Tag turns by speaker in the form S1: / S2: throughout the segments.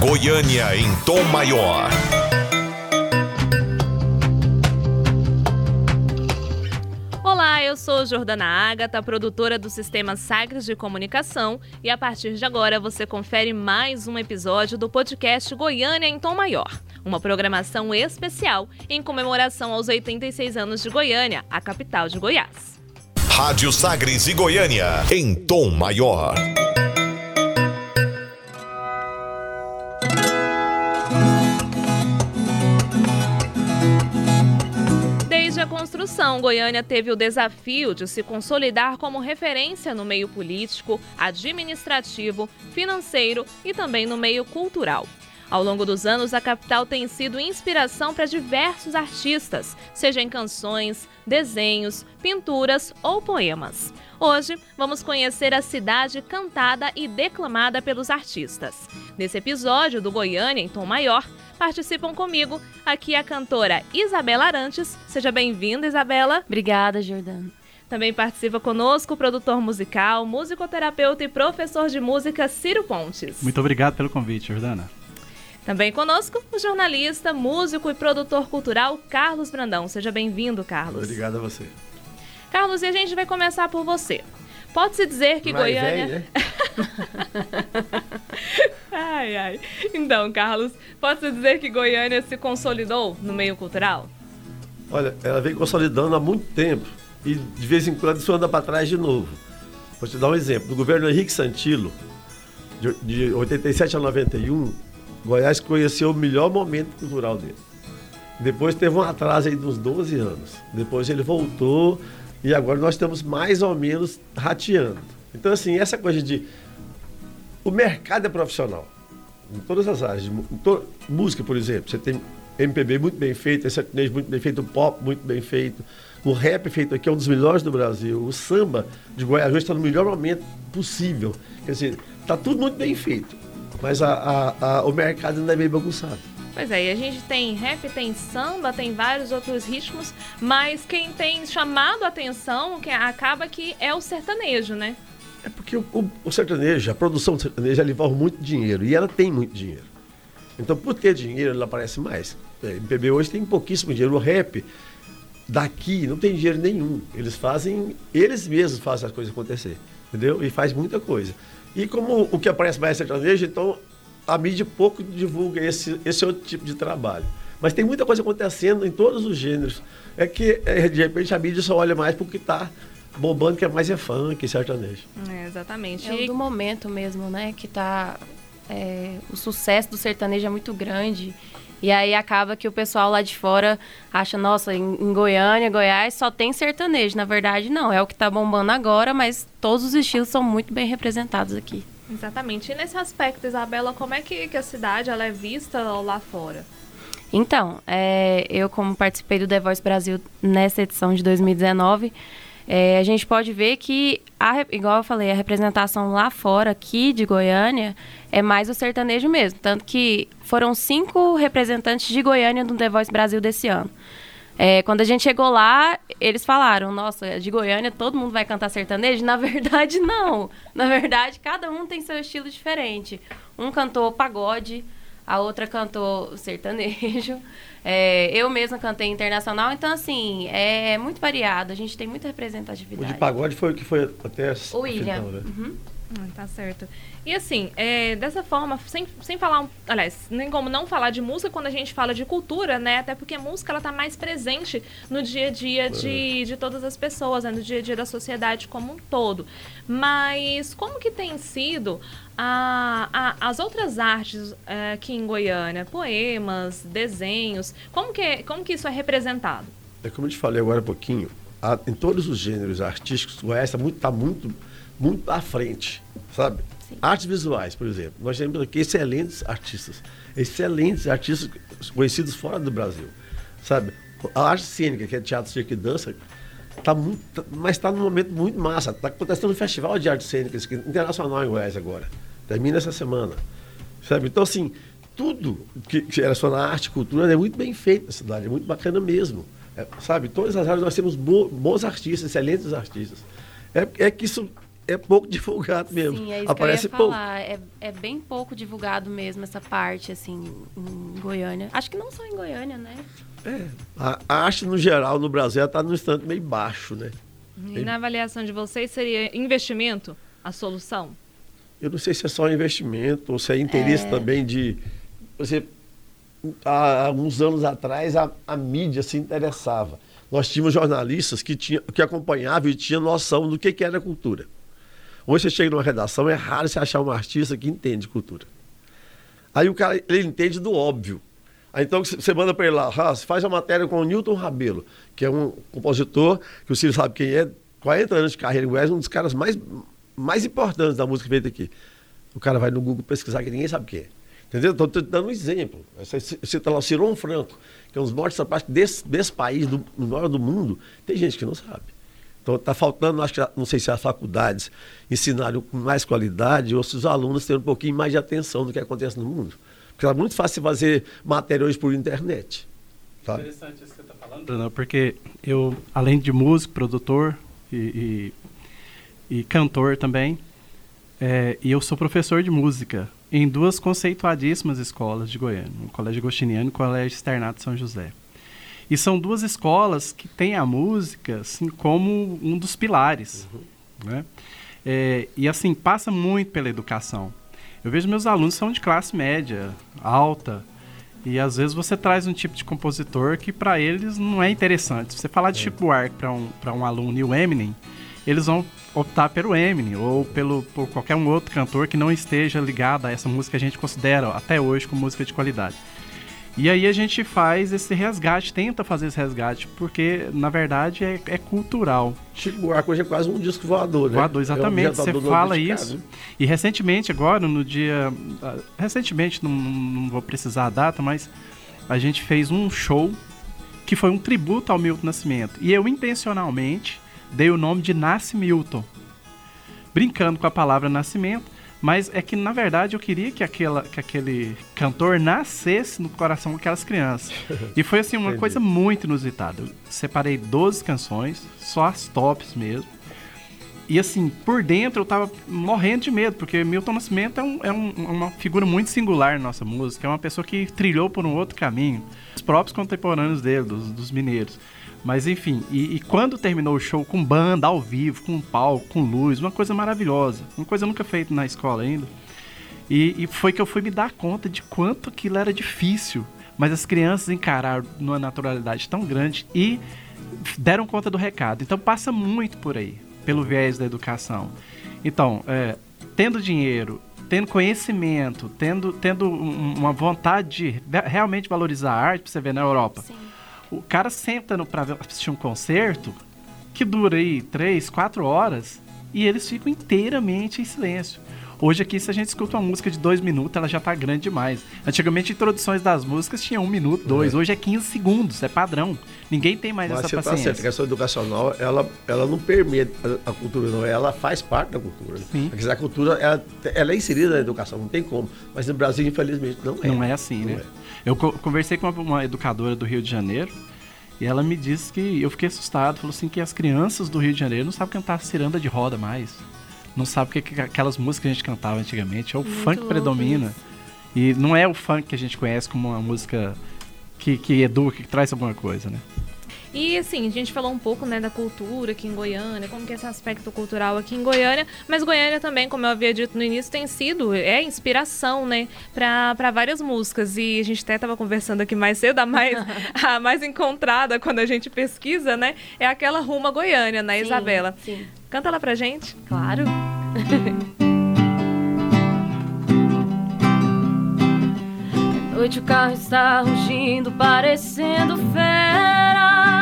S1: Goiânia em tom maior.
S2: Olá, eu sou Jordana Ágata, produtora do Sistema Sagres de Comunicação, e a partir de agora você confere mais um episódio do podcast Goiânia em Tom Maior, uma programação especial em comemoração aos 86 anos de Goiânia, a capital de Goiás.
S1: Rádio Sagres e Goiânia em tom maior.
S2: Construção, Goiânia teve o desafio de se consolidar como referência no meio político, administrativo, financeiro e também no meio cultural. Ao longo dos anos, a capital tem sido inspiração para diversos artistas, seja em canções, desenhos, pinturas ou poemas. Hoje, vamos conhecer a cidade cantada e declamada pelos artistas. Nesse episódio do Goiânia em Tom Maior, participam comigo aqui a cantora Isabela Arantes. Seja bem-vinda, Isabela.
S3: Obrigada, Jordana.
S2: Também participa conosco o produtor musical, musicoterapeuta e professor de música Ciro Pontes.
S4: Muito obrigado pelo convite, Jordana.
S2: Também conosco o jornalista, músico e produtor cultural Carlos Brandão. Seja bem-vindo, Carlos.
S5: Obrigado a você.
S2: Carlos, e a gente vai começar por você. Pode-se dizer que
S5: Mais
S2: Goiânia.
S5: velho, né?
S2: ai, ai. Então, Carlos, pode-se dizer que Goiânia se consolidou no meio cultural?
S5: Olha, ela vem consolidando há muito tempo e de vez em quando isso anda para trás de novo. Vou te dar um exemplo. No governo Henrique Santilo, de, de 87 a 91, Goiás conheceu o melhor momento cultural dele. Depois teve um atraso aí de uns 12 anos. Depois ele voltou e agora nós estamos mais ou menos rateando. Então, assim, essa coisa de. O mercado é profissional. Em todas as áreas. to- Música, por exemplo. Você tem MPB muito bem feito, sertanejo muito bem feito, pop muito bem feito. O rap feito aqui é um dos melhores do Brasil. O samba de Goiás hoje está no melhor momento possível. Quer dizer, está tudo muito bem feito. Mas a- a- a- o mercado ainda é meio bagunçado.
S2: Pois é, e a gente tem rap, tem samba, tem vários outros ritmos, mas quem tem chamado a atenção que acaba que é o sertanejo, né?
S5: É porque o, o- o sertanejo, a produção do sertanejo, ela envolve muito dinheiro. E ela tem muito dinheiro. Então, por ter dinheiro, ela aparece mais. É, MPB hoje tem pouquíssimo dinheiro. O rap daqui não tem dinheiro nenhum. Eles fazem, eles mesmos fazem as coisas acontecer. Entendeu? E faz muita coisa. E como o que aparece mais é sertanejo, então a mídia pouco divulga esse, esse outro tipo de trabalho. Mas tem muita coisa acontecendo em todos os gêneros. É que, é, de repente, a mídia só olha mais porque está bombando, que é mais é funk, sertanejo.
S2: É, exatamente.
S3: É o
S2: E-
S3: do momento mesmo, né? Que tá. é, o sucesso do sertanejo é muito grande. E aí acaba que o pessoal lá de fora acha, nossa, em, em Goiânia, Goiás, só tem sertanejo. Na verdade, não. É o que tá bombando agora, mas todos os estilos são muito bem representados aqui.
S2: Exatamente. E nesse aspecto, Isabela, como é que, que a cidade ela é vista lá fora?
S3: Então, é, eu como participei do The Voice Brasil nessa edição de 2019, é, a gente pode ver que, a igual eu falei, a representação lá fora, aqui de Goiânia, é mais o sertanejo mesmo. Tanto que foram cinco representantes de Goiânia no The Voice Brasil desse ano. É, quando a gente chegou lá, eles falaram, nossa, de Goiânia todo mundo vai cantar sertanejo? Na verdade, não. Na verdade, cada um tem seu estilo diferente. Um cantou pagode, a outra cantou sertanejo. É, eu mesma cantei internacional, então assim, é muito variado. A gente tem muita
S5: O
S3: representatividade.
S5: de pagode foi o que foi até
S3: O William.
S5: final, né?
S3: Uhum.
S2: Ah, tá certo. E assim, é, dessa forma, sem, sem falar, um- aliás, nem como não falar de música quando a gente fala de cultura, né? Até porque a música ela tá mais presente no dia a dia de, de todas as pessoas, né? no dia a dia da sociedade como um todo. Mas como que tem sido a, a- as outras artes é, aqui em Goiânia? Poemas, desenhos, como que, é- como que isso é representado?
S5: É como eu te falei agora há pouquinho, a- em todos os gêneros artísticos, Goiás está muito, tá muito, muito à frente, sabe? Artes visuais, por exemplo. Nós temos aqui excelentes artistas, excelentes artistas conhecidos fora do Brasil, sabe? A arte cênica, que é teatro, circo e dança, tá muito, tá- mas está num momento muito massa. Está acontecendo um festival de artes cênicas internacional em Goiás agora. Termina essa semana. Sabe? Então, assim, tudo que, que relaciona à arte e cultura é muito bem feito na cidade, é muito bacana mesmo. É, sabe? Todas as áreas nós temos bo- bons artistas, excelentes artistas. É, é que isso é pouco divulgado mesmo.
S3: Sim, é isso
S5: Aparece
S3: que eu ia
S5: pouco.
S3: falar. É, é bem pouco divulgado mesmo essa parte, assim, em Goiânia. Acho que não só em Goiânia, né?
S5: É, a, a arte no geral no Brasil está num instante meio baixo, né?
S2: E na avaliação de vocês, seria investimento a solução?
S5: Eu não sei se é só investimento ou se é interesse também de. Exemplo, há alguns anos atrás a, a mídia se interessava. Nós tínhamos jornalistas que, tinha, que acompanhavam e tinham noção do que, que era cultura. Hoje você chega numa redação, é raro você achar um artista que entende cultura. Aí o cara ele entende do óbvio. Aí então você manda para ele lá, ah, faz a matéria com o Newton Rabelo, que é um compositor, que o Ciro sabe quem é, 40 anos de carreira em Goiás, um dos caras mais, mais importantes da música feita aqui. O cara vai no Google pesquisar que ninguém sabe quem é. Entendeu? Estou te dando um exemplo. Você cita lá o Ciron Franco, que é um dos maiores sapatos desse, desse país, do, do maior do mundo. Tem gente que não sabe. Então está faltando, acho que, não sei se as faculdades ensinarem com mais qualidade ou se os alunos terem um pouquinho mais de atenção do que acontece no mundo. Porque é muito fácil fazer matéria hoje por internet. Sabe?
S4: Interessante isso que você está falando, Bruno, porque eu, além de músico, produtor e, e, e cantor também, é, e eu sou professor de música em duas conceituadíssimas escolas de Goiânia, o Colégio Agostiniano e o Colégio Externato São José. E são duas escolas que têm a música assim, como um dos pilares. Uhum. Né? É, e assim, passa muito pela educação. Eu vejo meus alunos são de classe média, alta, e às vezes você traz um tipo de compositor que para eles não é interessante. Se você falar de é. Chico Buarque para um, um aluno e o Eminem, eles vão optar pelo Eminem ou pelo, por qualquer um outro cantor que não esteja ligado a essa música que a gente considera até hoje como música de qualidade. E aí a gente faz esse resgate, tenta fazer esse resgate, porque na verdade é, é cultural.
S5: Chico Buarque hoje é quase um disco voador, né?
S4: Voador, exatamente. É um Você fala isso. E recentemente, agora, no dia. Ah, recentemente, não, não vou precisar a data, mas a gente fez um show que foi um tributo ao Milton Nascimento. E eu intencionalmente dei o nome de Nasce Milton. Brincando com a palavra nascimento mas é que, na verdade, eu queria que, aquela, que aquele cantor nascesse no coração daquelas crianças. E foi, assim, uma coisa muito inusitada. Eu separei 12 canções, só as tops mesmo. E, assim, por dentro eu tava morrendo de medo, porque Milton Nascimento é, um, é um, uma figura muito singular na nossa música. É uma pessoa que trilhou por um outro caminho. Os próprios contemporâneos dele, dos, dos mineiros. Mas enfim, e, e, quando terminou o show com banda ao vivo, com palco, com luz, uma coisa maravilhosa, uma coisa nunca feita na escola ainda. E, e, foi que eu fui me dar conta de quanto aquilo era difícil. Mas as crianças encararam numa naturalidade tão grande e deram conta do recado. Então passa muito por aí, pelo viés da educação. Então, é, tendo dinheiro, tendo conhecimento, tendo, tendo uma vontade de realmente valorizar a arte, pra você ver na Europa. Sim o cara senta no, pra assistir um concerto que dura aí três, quatro horas e eles ficam inteiramente em silêncio. Hoje aqui, se a gente escuta uma música de dois minutos, ela já tá grande demais. Antigamente, introduções das músicas tinham um minuto, dois. É. Hoje é 15 segundos, é padrão. Ninguém tem mais Mas essa você paciência. Tá certo.
S5: A questão educacional, ela, ela não permite a, cultura, não. Ela faz parte da cultura. Sim. Porque a cultura, ela, ela é inserida na educação, não tem como. Mas no Brasil, infelizmente, não é.
S4: Não é assim, não né? É. Eu conversei com uma, educadora do Rio de Janeiro e ela me disse que eu fiquei assustado. Falou assim que as crianças do Rio de Janeiro não sabem cantar ciranda de roda mais. Não sabem que, que aquelas músicas que a gente cantava antigamente. É o Muito funk predomina. Isso. E não é o funk que a gente conhece como uma música que, que educa, que traz alguma coisa, né?
S2: E assim, a gente falou um pouco né, da cultura aqui em Goiânia, como que é esse aspecto cultural aqui em Goiânia, mas Goiânia também, como eu havia dito no início, tem sido, é inspiração, né, para várias músicas. E a gente até estava conversando aqui mais cedo, a mais, a mais encontrada quando a gente pesquisa, né, é aquela Ruma Goiânia, né, sim, Isabela? Sim. Canta lá pra gente.
S3: Claro. noite o carro está rugindo, parecendo fera.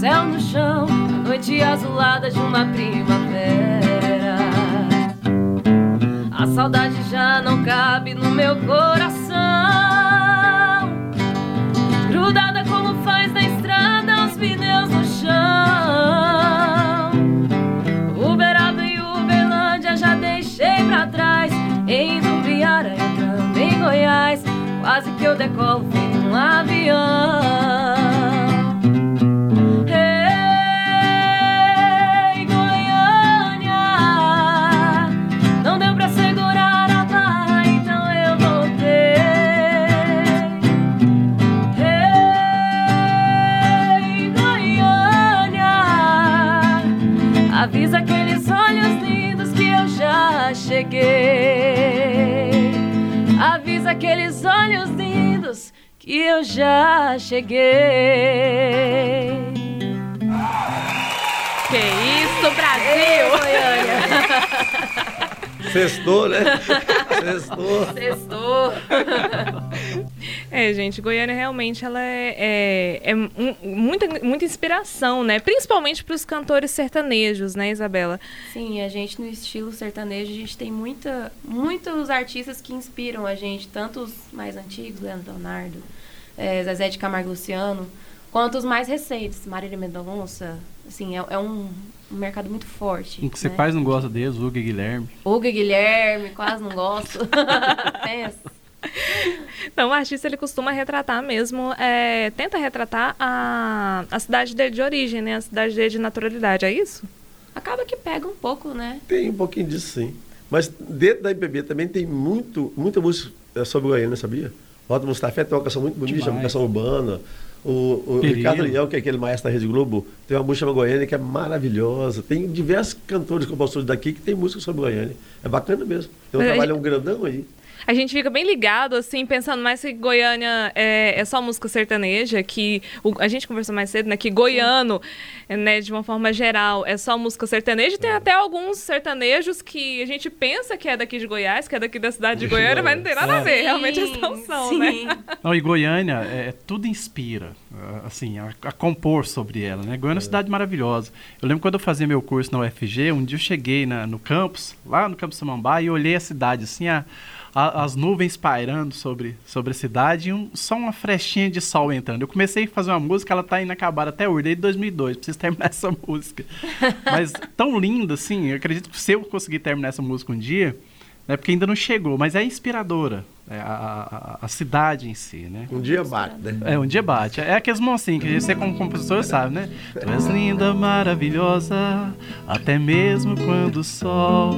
S3: céu no chão, a noite azulada de uma primavera. A saudade já não cabe no meu coração, grudada como faz na estrada os pneus no chão. Uberaba e Uberlândia já deixei pra trás, em Dumbiara, entrando em Goiás, quase que eu decolo feito um avião. Aqueles olhos lindos que eu já cheguei.
S2: Que isso, Brasil!
S5: Sextou, né? Sextou.
S3: Sextou.
S2: É, gente, Goiânia realmente ela é, é, é muita, muita inspiração, né? Principalmente para os cantores sertanejos, né, Isabela?
S3: Sim, a gente no estilo sertanejo, a gente tem muita, muitos artistas que inspiram a gente, tanto os mais antigos, Leandro Leonardo, é, Zezé de Camargo Luciano, quanto os mais recentes, Marília Mendonça, assim, é, é um, um mercado muito forte.
S4: O que você né? quase não gosta deles, Hugo e Guilherme.
S3: Hugo e Guilherme, quase não gosto. Pensa.
S2: Então, o artista ele costuma retratar mesmo, é, tenta retratar a, a cidade dele de origem, né? A cidade dele de naturalidade, é isso?
S3: Acaba que pega um pouco, né?
S5: Tem um pouquinho disso, sim. Mas dentro da IPB também tem muito, muita música é, sobre Goiânia, sabia? Roda Mustafé tem uma canção muito bonita, uma canção urbana. O, o Ricardo Leão, que é aquele maestro da Rede Globo, tem uma música chamada Goiânia que é maravilhosa. Tem diversos cantores e compositores daqui que tem música sobre Goiânia. É bacana mesmo. Tem um trabalho um grandão aí
S2: a gente fica bem ligado, assim, pensando mais que Goiânia é, é só música sertaneja, que o, a gente conversou mais cedo, né? Que goiano, né, de uma forma geral, é só música sertaneja. E tem é. até alguns sertanejos que a gente pensa que é daqui de Goiás, que é daqui da cidade de Goiânia, mas não tem nada a ver. Realmente eles não são, né?
S4: Não, e Goiânia, é, tudo inspira, assim, a, a, compor sobre ela, né? Goiânia é uma cidade maravilhosa. Eu lembro quando eu fazia meu curso na UFG, um dia eu cheguei na, no campus, lá no campus Samambaia, e olhei a cidade, assim, a a, as nuvens pairando sobre, sobre a cidade e um, só uma frestinha de sol entrando. Eu comecei a fazer uma música, ela tá inacabada até hoje, desde 2002, preciso terminar essa música. Mas tão linda, assim, eu acredito que se eu conseguir terminar essa música um dia, né, porque ainda não chegou, mas é inspiradora. É a, a, a, cidade em si, né?
S5: Um dia bate, né?
S4: É, um dia bate. É aqueles moncinhos que você como compositor sabe, né? Tu és linda, maravilhosa, até mesmo quando o sol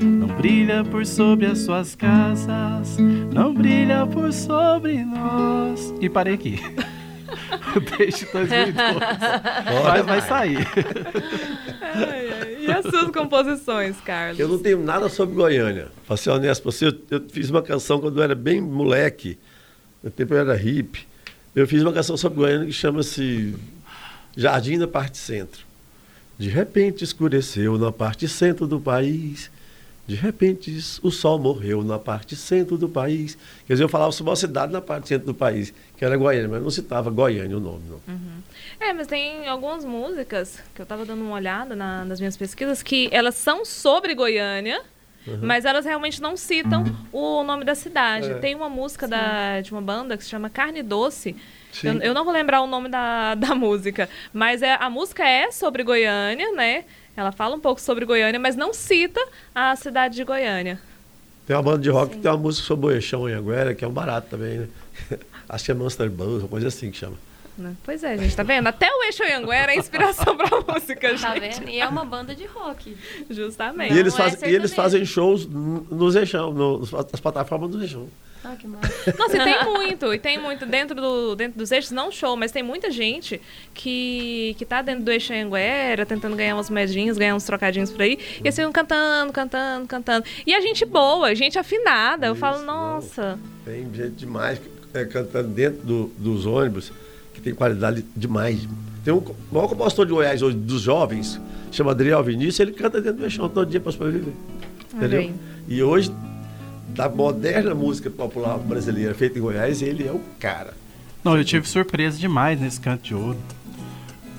S4: não brilha por sobre as suas casas, não brilha por sobre nós. E parei aqui. Desde 2012. Mas vai sair.
S2: Ai, ai. E as suas composições, Carlos?
S5: Eu não tenho nada sobre Goiânia. Pra ser honesto, você, eu, eu fiz uma canção quando eu era bem moleque. No tempo eu era hippie. Eu fiz uma canção sobre Goiânia que chama-se Jardim da Parte Centro. De repente escureceu na parte centro do país de repente, o sol morreu na parte centro do país. Quer dizer, eu falava sobre uma cidade na parte centro do país, que era Goiânia, mas não citava Goiânia o nome, não.
S2: Uhum. É, mas tem algumas músicas que eu estava dando uma olhada na, nas minhas pesquisas que elas são sobre Goiânia, uhum. mas elas realmente não citam o nome da cidade. É. Tem uma música da, de uma banda que se chama Carne Doce. Eu, eu, não vou lembrar o nome da, da música, mas é, a música é sobre Goiânia, né? Ela fala um pouco sobre Goiânia, mas não cita a cidade de Goiânia.
S5: Tem uma banda de rock Sim. que tem uma música sobre Boechão em Anguera, que é um barato também, né? Acho que é Monster Buzz, uma coisa assim que chama.
S2: Né? Pois é, gente, tá vendo? Até o Eixo Anguera é inspiração pra música, tá gente. Tá
S3: vendo? E é uma banda de rock.
S2: Justamente.
S5: E eles, faz, é e eles fazem shows nos Eixão, nas plataformas do Eixão.
S3: Ah, que massa.
S2: Nossa, e tem muito, e tem muito dentro, do, dentro dos eixos, não show, mas tem muita gente que, que tá dentro do eixo Anguera, tentando ganhar umas medinhas, ganhar uns trocadinhos por aí, e assim, cantando, cantando, cantando. E a gente boa, gente afinada. Isso, eu falo, nossa.
S5: Não. Tem gente demais é, cantando dentro do, dos ônibus, que tem qualidade demais. Tem um o maior compositor de Goiás hoje, dos jovens, chama Adriel Vinícius, ele canta dentro do eixão todo dia para sobreviver. Entendeu? E hoje da moderna música popular brasileira feita em Goiás, ele é o cara.
S4: Não, eu tive surpresa demais nesse canto de ouro.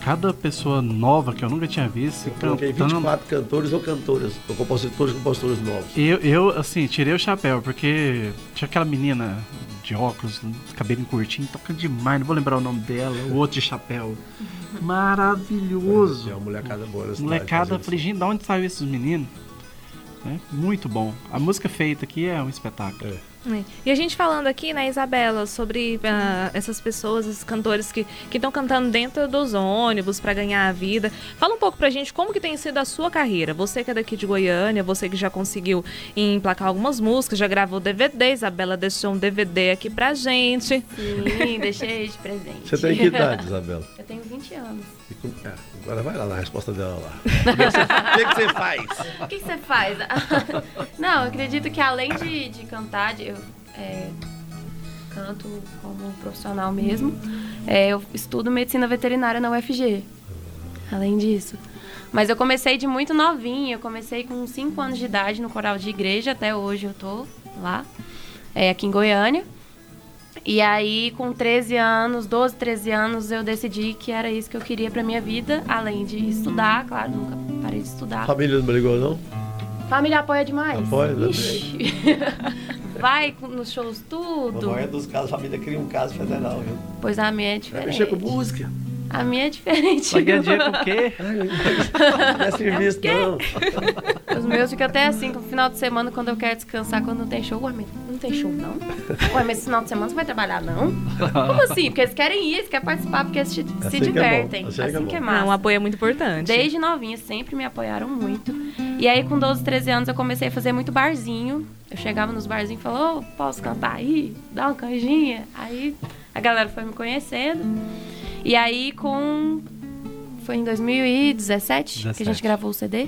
S4: Cada pessoa nova que eu nunca tinha visto. Eu
S5: coloquei cantando... 24 cantores ou cantoras, ou compositores e compositores novos.
S4: Eu, eu, assim, tirei o chapéu, porque tinha aquela menina de óculos, cabelinho curtinho, toca demais, não vou lembrar o nome dela, o outro de chapéu. Maravilhoso.
S5: É uma molecada boa.
S4: Molecada, falei, gente, de onde saiu esses meninos? Né? Muito bom. A música feita aqui é um espetáculo. É.
S2: É. E a gente falando aqui, né, Isabela, sobre uh, essas pessoas, esses cantores que estão cantando dentro dos ônibus para ganhar a vida. Fala um pouco pra gente como que tem sido a sua carreira. Você que é daqui de Goiânia, você que já conseguiu emplacar algumas músicas, já gravou DVD, Isabela deixou um DVD aqui pra gente.
S3: Sim, deixei de presente. Você
S5: tem que idade, Isabela?
S3: Eu tenho 20 anos.
S5: É, agora vai lá na resposta dela lá. O que, que, você faz?
S3: O que, você faz? Não, eu acredito que além de, de cantar, eu é, canto como profissional mesmo. É, eu estudo medicina veterinária na UFG. Além disso. Mas eu comecei de muito novinha. Eu comecei com 5 anos de idade no coral de igreja. Até hoje eu tô lá, é, aqui em Goiânia. E aí, com 13 anos, 12, 13 anos, eu decidi que era isso que eu queria pra minha vida. Além de estudar, claro, nunca parei de estudar.
S5: Família não brigou, não?
S3: Família apoia demais.
S5: Apoia também.
S3: Vai nos shows tudo.
S5: Na maioria dos casos, a família cria um caso federal, viu?
S3: Pois a minha é diferente.
S5: Vai mexer com música.
S3: A minha é diferente.
S4: Ganhar dinheiro com o quê?
S5: Não é serviço, não.
S3: Os meus ficam até assim, no final de semana, quando eu quero descansar, quando não tem show. Ué, mas não tem show, não? Ué, mas esse final de semana você vai trabalhar, não? Como assim? Porque eles querem ir, eles querem participar, porque eles se, assim se divertem. É assim, assim que é, massa.
S2: um apoio é muito importante.
S3: Desde novinha, sempre me apoiaram muito. E aí, com 12, 13 anos, eu comecei a fazer muito barzinho. Eu chegava nos barzinhos e falava, oh, posso cantar aí? Dá uma canjinha? Aí a galera foi me conhecendo. E aí, com. Foi em 2017 17. que a gente gravou o CD.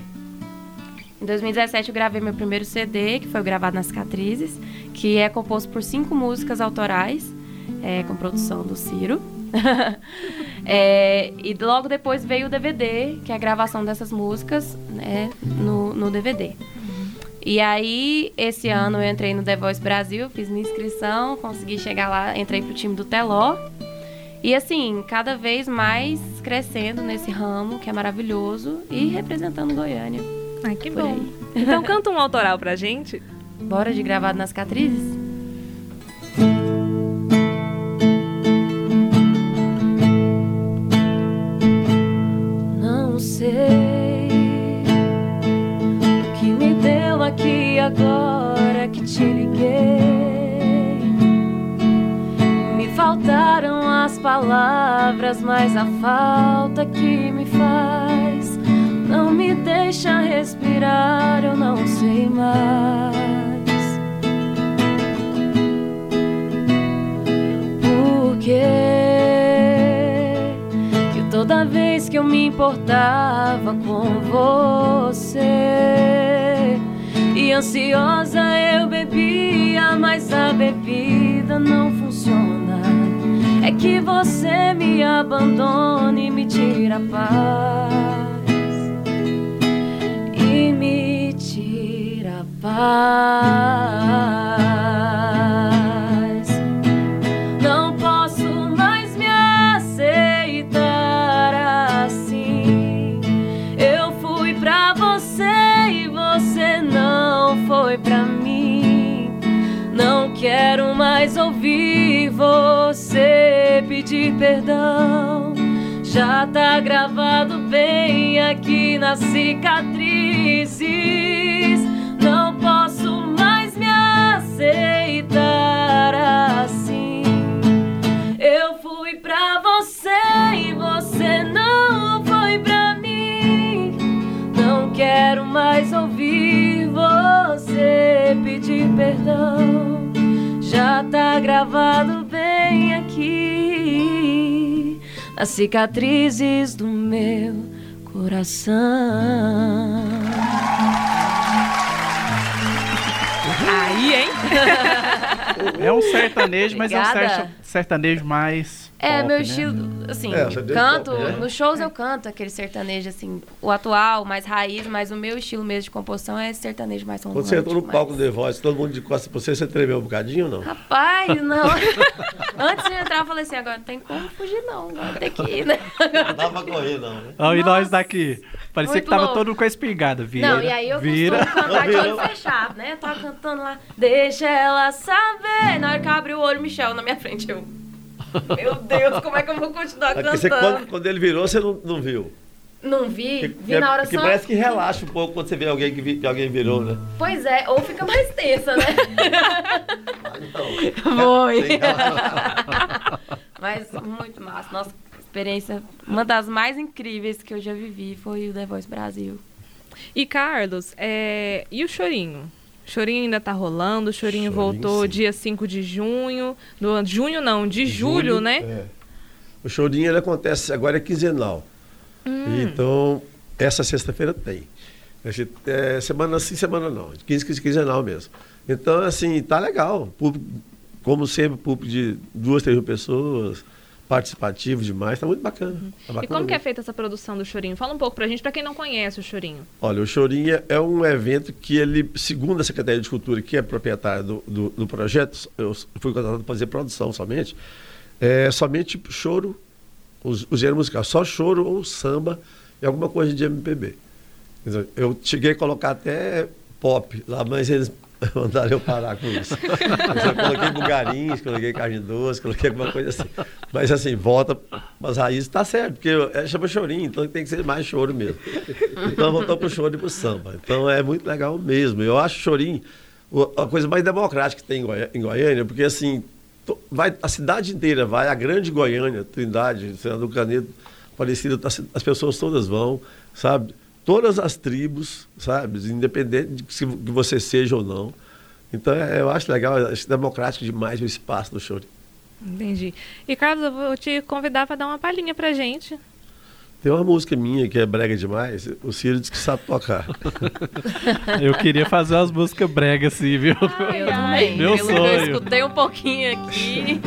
S3: Em 2017 eu gravei meu primeiro CD, que foi gravado nas Cicatrizes, que é composto por cinco músicas autorais, é, com produção do Ciro. é, e logo depois veio o DVD, que é a gravação dessas músicas né, no, no DVD. E aí, esse ano eu entrei no The Voice Brasil, fiz minha inscrição, consegui chegar lá, entrei pro time do Teló. E assim, cada vez mais crescendo nesse ramo, que é maravilhoso, e representando Goiânia.
S2: Ai, que bom. Aí. Então canta um autoral pra gente.
S3: Bora de gravado nas catrizes? Não sei o que me deu aqui agora as palavras, mas a falta que me faz não me deixa respirar, eu não sei mais. Por que que toda vez que eu me importava com você e ansiosa eu bebia, mas a bebida não funciona é que você me abandona e me tira a paz e me tira a paz. Não posso mais me aceitar assim. Eu fui pra você e você não foi pra mim. Não quero mais ouvir você perdão. Já tá gravado bem aqui nas cicatrizes. Não posso mais me aceitar assim. Eu fui pra você e você não foi pra mim. Não quero mais ouvir você pedir perdão. Já tá gravado bem aqui nas cicatrizes do meu coração.
S2: Aí, hein?
S4: É um sertanejo, mas Obrigada. é um sertanejo mais
S3: é, pop, meu né? estilo, assim, é, canto, pop, né? nos shows eu canto aquele sertanejo, assim, o atual, mais raiz, mas o meu estilo mesmo de composição é sertanejo mais romântico.
S5: Quando você entrou no palco do The Voice, todo mundo de costas pra você, você tremeu um bocadinho ou não?
S3: Rapaz, não. Antes de entrar, eu falei assim, agora não tem como fugir não, agora tem que ir, né?
S5: Não dá pra correr não, né?
S4: E nós daqui, parecia Muito que tava louco. todo mundo com a espingarda, vira, Não,
S3: e aí eu
S4: vira.
S3: costumo cantar de olho fechado, né? Eu tava cantando lá, deixa ela saber, na hora que abre o olho, Michel na minha frente, eu... Meu Deus, como é que eu vou continuar cantando?
S5: Você, quando, quando, ele virou, você não, não viu?
S3: Não vi, vi é, na hora
S5: só. parece que relaxa um pouco quando você vê alguém que, vi, que alguém virou, né?
S3: Pois é, ou fica mais tensa, né? Foi. Mas muito massa. Nossa experiência, uma das mais incríveis que eu já vivi foi o The Voice Brasil.
S2: E Carlos, é... e o Chorinho? Chorinho ainda tá rolando, o Chorinho, Chorinho voltou sim. dia 5 de junho. Do, junho não, de julho, julho né? É.
S5: O Chorinho ele acontece agora é quinzenal. Hum. Então, essa sexta-feira tem. É, semana sim, semana não. 15, 15, quinzenal mesmo. Então, assim, tá legal. Público, como sempre, público de duas, três mil pessoas participativo demais, tá muito bacana. Uhum. Tá
S2: bacana
S5: e
S2: como é feita essa produção do Chorinho? Fala um pouco pra gente, para quem não conhece o Chorinho.
S5: Olha, o Chorinho é um evento que ele, segundo a Secretaria de Cultura, que é proprietária do, do, do projeto, eu fui contratado para fazer produção somente, é somente choro, os, o gênero musical, só choro ou samba e alguma coisa de MPB. Eu cheguei a colocar até pop lá, mas eles mandaram eu parar com isso. eu coloquei bugarins, coloquei carne doce, coloquei alguma coisa assim. Mas assim, volta as raízes, tá certo, porque é, chama chorinho, então tem que ser mais choro mesmo. Então voltou pro choro e pro samba. Então é muito legal mesmo. Eu acho chorinho a coisa mais democrática que tem em Goiânia, porque assim, vai, a cidade inteira vai, a grande Goiânia, Trindade, Senador Canedo, Aparecida, as pessoas todas vão, sabe? Todas as tribos, sabe? Independente de que você seja ou não. Então, é, eu acho legal, acho democrático demais o espaço do show.
S2: Entendi. E, Carlos, eu vou te convidar para dar uma palhinha pra gente.
S5: Tem uma música minha que é brega demais, o Ciro disse que sabe tocar.
S4: eu queria fazer umas músicas brega assim, viu?
S3: Ai, eu ai, Meu eu, sonho. Eu escutei um pouquinho aqui.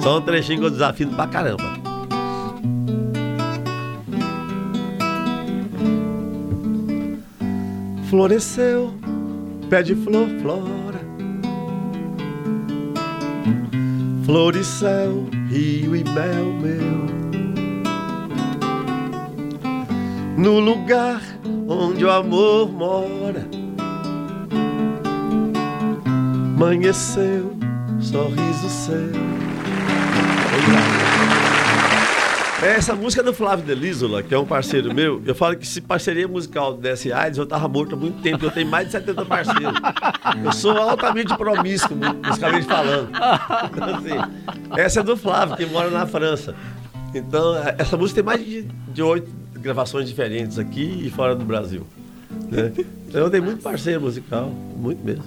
S5: Só um trechinho que eu desafio pra caramba. Floresceu, pé de flor, flora. Flor céu, rio e mel meu. No lugar onde o amor mora. Amanheceu, sorriso seu. Essa música é do Flávio Delísola, que é um parceiro meu. Eu falo que se parceria musical desse AIDS, eu tava morto há muito tempo. Eu tenho mais de 70 parceiros. Eu sou altamente promíscuo, musicalmente falando. Então, assim, essa é do Flávio, que mora na França. Então, essa música tem mais de oito gravações diferentes aqui e fora do Brasil. Né? Eu tenho muito parceiro musical, muito mesmo.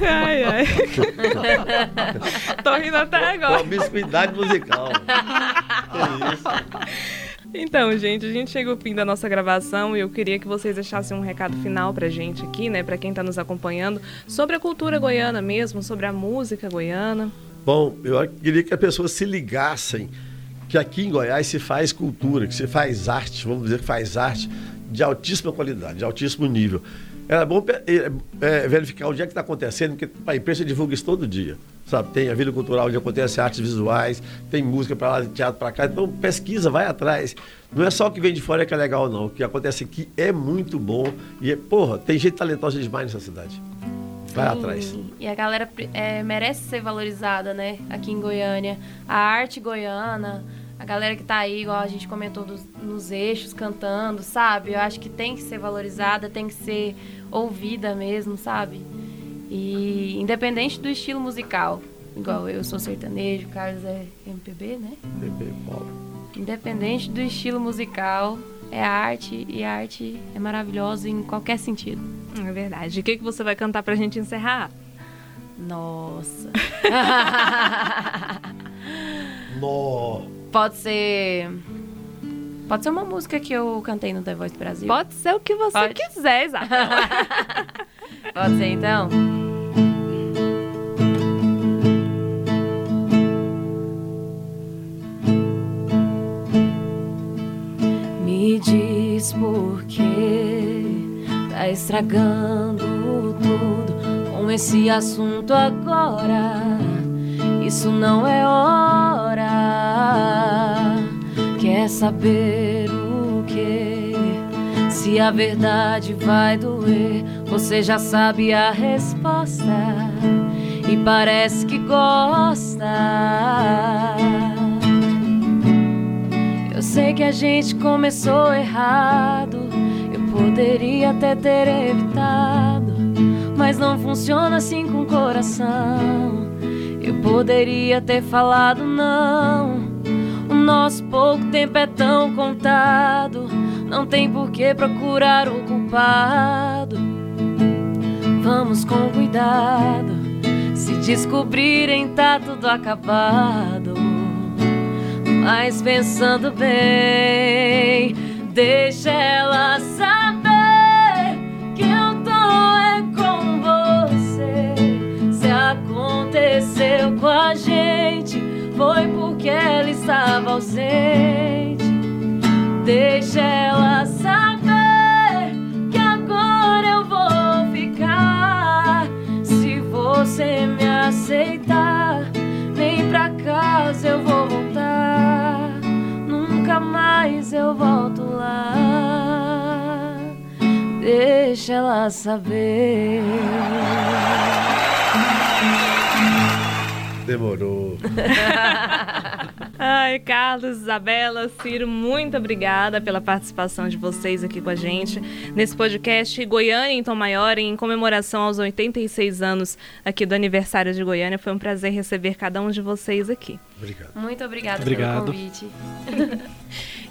S2: Ai, ai. Tô rindo até agora.
S5: Promiscuidade musical. É isso.
S2: Então, gente, a gente chega ao fim da nossa gravação e eu queria que vocês deixassem um recado final pra gente aqui, né, pra quem tá nos acompanhando, sobre a cultura goiana mesmo, sobre a música goiana.
S5: Bom, eu queria que as pessoas se ligassem que aqui em Goiás se faz cultura, que se faz arte, vamos dizer que faz arte de altíssima qualidade, de altíssimo nível. Era bom é, é, verificar onde é que está acontecendo, porque a imprensa divulga isso todo dia. Sabe? Tem a vida cultural onde acontece artes visuais, tem música para lá, teatro para cá. Então pesquisa, vai atrás. Não é só o que vem de fora que é legal, não. O que acontece aqui é muito bom. E, é, porra, tem gente talentosa demais nessa cidade. Vai Sim, atrás.
S3: E a galera é, merece ser valorizada, né? Aqui em Goiânia. A arte goiana a galera que tá aí, igual a gente comentou, dos, nos eixos, cantando, sabe? Eu acho que tem que ser valorizada, tem que ser ouvida mesmo, sabe? E independente do estilo musical, igual eu sou sertanejo, o Carlos é MPB, né?
S5: MPB, pop.
S3: Independente do estilo musical, é arte e a arte é maravilhosa em qualquer sentido.
S2: É verdade. O que, que você vai cantar pra gente encerrar?
S3: Nossa.
S5: Nossa.
S3: Pode ser. Pode ser uma música que eu cantei no The Voice Brasil.
S2: Pode ser o que você Pode? quiser, Isabela.
S3: Pode ser então? Me diz por que tá estragando tudo com esse assunto agora. Isso não é hora quer saber o que? Se a verdade vai doer, você já sabe a resposta e parece que gosta.
S6: Eu sei que a gente começou errado. Eu poderia até ter evitado. Mas não funciona assim com o coração. Eu poderia ter falado não. Nosso pouco tempo é tão contado. Não tem por que procurar o culpado. Vamos com cuidado. Se descobrirem, tá tudo acabado. Mas pensando bem, deixa ela saber estava ausente. Deixa ela saber que agora eu vou ficar. Se você me aceitar, nem pra casa eu vou voltar. Nunca mais eu volto lá. Deixa ela saber.
S5: Demorou.
S2: Ai, Carlos, Isabela, Ciro, muito obrigada pela participação de vocês aqui com a gente nesse podcast Goiânia em Tom Maior, em comemoração aos 86 anos aqui do aniversário de Goiânia. Foi um prazer receber cada um de vocês aqui.
S5: Obrigado.
S6: Muito obrigada
S3: Obrigado.
S6: pelo convite.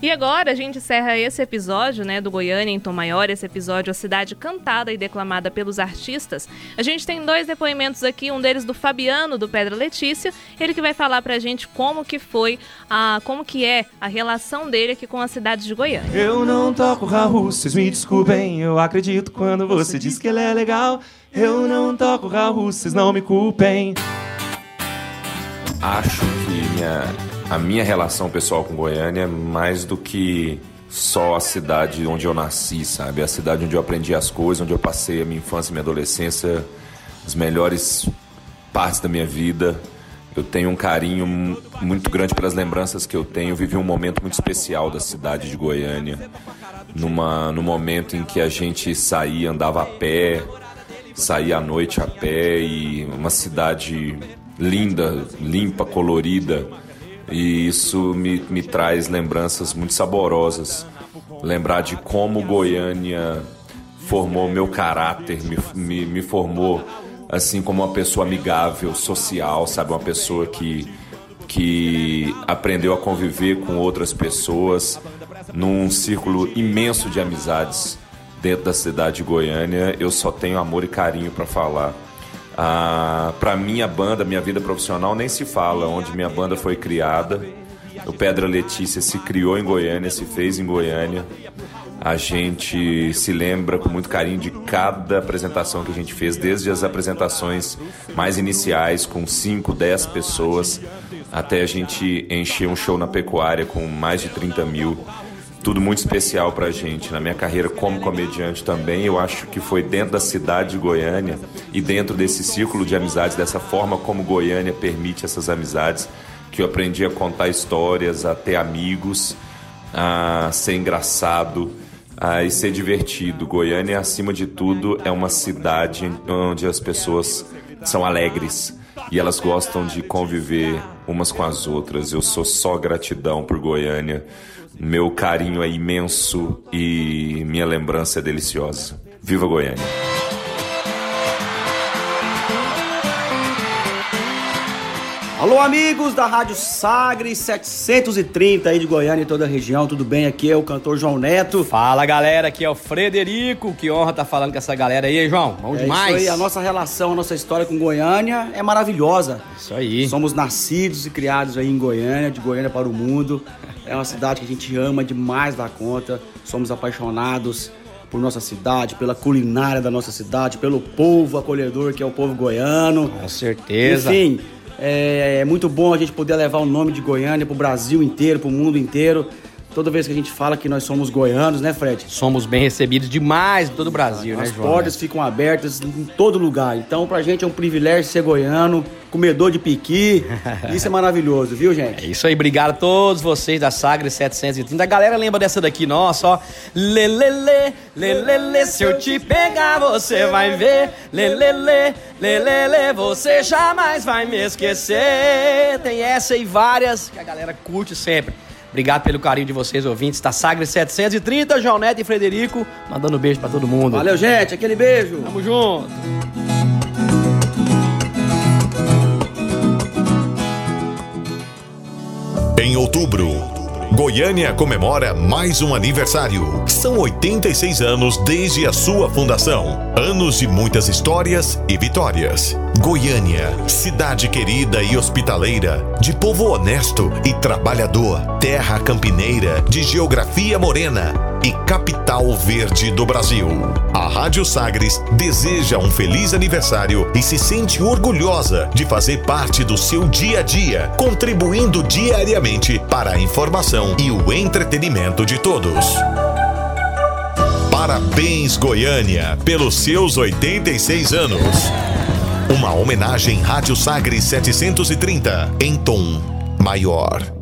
S2: E agora a gente encerra esse episódio, né, do Goiânia em Tom Maior, esse episódio A Cidade Cantada e Declamada pelos Artistas. A gente tem dois depoimentos aqui, um deles do Fabiano, do Pedra Letícia, ele que vai falar pra gente como que foi, a, como que é a relação dele aqui com a cidade de Goiânia.
S7: Eu não toco Raul, vocês me desculpem. Eu acredito quando você diz que ele é legal. Eu não toco Raul, vocês não me culpem.
S8: Acho que minha, a minha relação pessoal com Goiânia é mais do que só a cidade onde eu nasci, sabe? A cidade onde eu aprendi as coisas, onde eu passei a minha infância e minha adolescência, as melhores partes da minha vida. Eu tenho um carinho mu- muito grande pelas lembranças que eu tenho. Eu vivi um momento muito especial da cidade de Goiânia, numa, no momento em que a gente saía, andava a pé, saía à noite a pé e uma cidade linda, limpa, colorida. E isso me, me traz lembranças muito saborosas. Lembrar de como Goiânia formou meu caráter, me, me, me formou assim como uma pessoa amigável, social, sabe? Uma pessoa que, que aprendeu a conviver com outras pessoas num círculo imenso de amizades dentro da cidade de Goiânia. Eu só tenho amor e carinho para falar. Ah, para minha banda, minha vida profissional nem se fala, onde minha banda foi criada. O Pedra Letícia se criou em Goiânia, se fez em Goiânia. A gente se lembra com muito carinho de cada apresentação que a gente fez, desde as apresentações mais iniciais, com 5, 10 pessoas, até a gente encher um show na pecuária com mais de 30 mil. Tudo muito especial pra gente. Na minha carreira como comediante também, eu acho que foi dentro da cidade de Goiânia e dentro desse círculo de amizades, dessa forma como Goiânia permite essas amizades, que eu aprendi a contar histórias, a ter amigos, a ser engraçado a, e ser divertido. Goiânia, acima de tudo, é uma cidade onde as pessoas são alegres e elas gostam de conviver umas com as outras. Eu sou só gratidão por Goiânia. Meu carinho é imenso e minha lembrança é deliciosa. Viva Goiânia!
S9: Alô, amigos da Rádio Sagre 730 aí de Goiânia e toda a região, tudo bem? Aqui é o cantor João Neto.
S10: Fala galera, aqui é o Frederico. Que honra estar falando com essa galera aí, João. Bom
S9: É
S10: demais.
S9: isso aí, a nossa relação, a nossa história com Goiânia é maravilhosa.
S10: Isso aí.
S9: Somos nascidos e criados aí em Goiânia, de Goiânia para o mundo. É uma cidade que a gente ama demais da conta. Somos apaixonados por nossa cidade, pela culinária da nossa cidade, pelo povo acolhedor que é o povo goiano.
S10: Com certeza.
S9: Enfim, é, é muito bom a gente poder levar o nome de Goiânia pro Brasil inteiro, pro mundo inteiro. Toda vez que a gente fala que nós somos goianos, né, Fred?
S10: Somos bem recebidos demais em todo o Brasil, né,
S9: As
S10: João?
S9: portas ficam abertas em todo lugar. Então, pra gente é um privilégio ser goiano, comedor de piqui. Isso é maravilhoso, viu,
S10: É
S9: gente?
S10: isso aí, obrigado a todos vocês da Sagre 730. A galera lembra dessa daqui, nossa, ó. Lelele, lelele, se eu te pegar você vai ver. Lelele, lelele, você jamais vai me esquecer. Tem essa e várias que a galera curte sempre. Obrigado pelo carinho de vocês, ouvintes da Sagres 730, João Neto e Frederico, mandando beijo para todo mundo.
S9: Valeu, gente, aquele beijo.
S10: Tamo junto.
S1: Em outubro, Goiânia comemora mais um aniversário. São 86 anos desde a sua fundação. Anos de muitas histórias e vitórias. Goiânia, cidade querida e hospitaleira, de povo honesto e trabalhador, terra campineira, de geografia morena e capital verde do Brasil. A Rádio Sagres deseja um feliz aniversário e se sente orgulhosa de fazer parte do seu dia a dia, contribuindo diariamente para a informação e o entretenimento de todos. Parabéns, Goiânia, pelos seus 86 anos. Uma homenagem Rádio Sagres 730 em tom maior.